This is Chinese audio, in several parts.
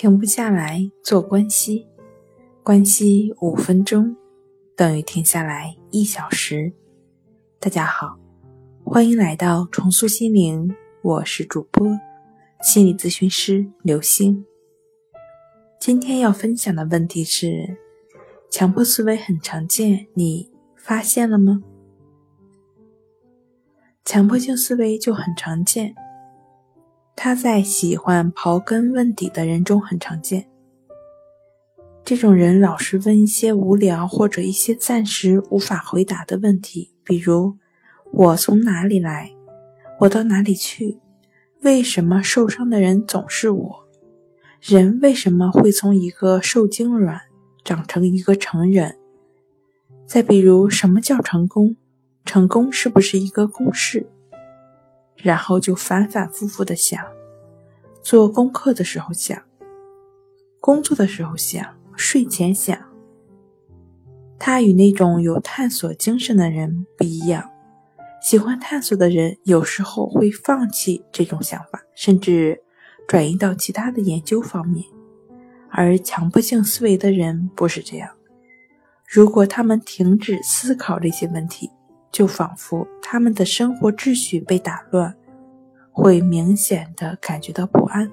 停不下来做关系，关系五分钟等于停下来一小时。大家好，欢迎来到重塑心灵，我是主播心理咨询师刘星。今天要分享的问题是：强迫思维很常见，你发现了吗？强迫性思维就很常见。他在喜欢刨根问底的人中很常见。这种人老是问一些无聊或者一些暂时无法回答的问题，比如“我从哪里来？我到哪里去？为什么受伤的人总是我？人为什么会从一个受精卵长成一个成人？”再比如“什么叫成功？成功是不是一个公式？”然后就反反复复的想，做功课的时候想，工作的时候想，睡前想。他与那种有探索精神的人不一样，喜欢探索的人有时候会放弃这种想法，甚至转移到其他的研究方面。而强迫性思维的人不是这样，如果他们停止思考这些问题。就仿佛他们的生活秩序被打乱，会明显的感觉到不安。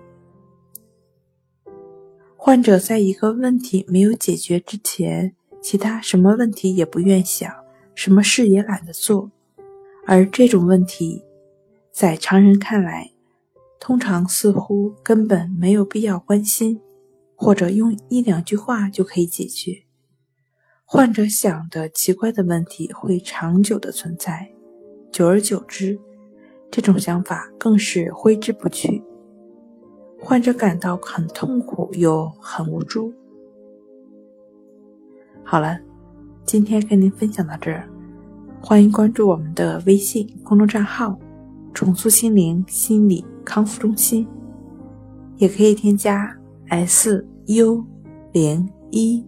患者在一个问题没有解决之前，其他什么问题也不愿想，什么事也懒得做。而这种问题，在常人看来，通常似乎根本没有必要关心，或者用一两句话就可以解决。患者想的奇怪的问题会长久的存在，久而久之，这种想法更是挥之不去。患者感到很痛苦又很无助。好了，今天跟您分享到这儿，欢迎关注我们的微信公众账号“重塑心灵心理康复中心”，也可以添加 “s u 零一”。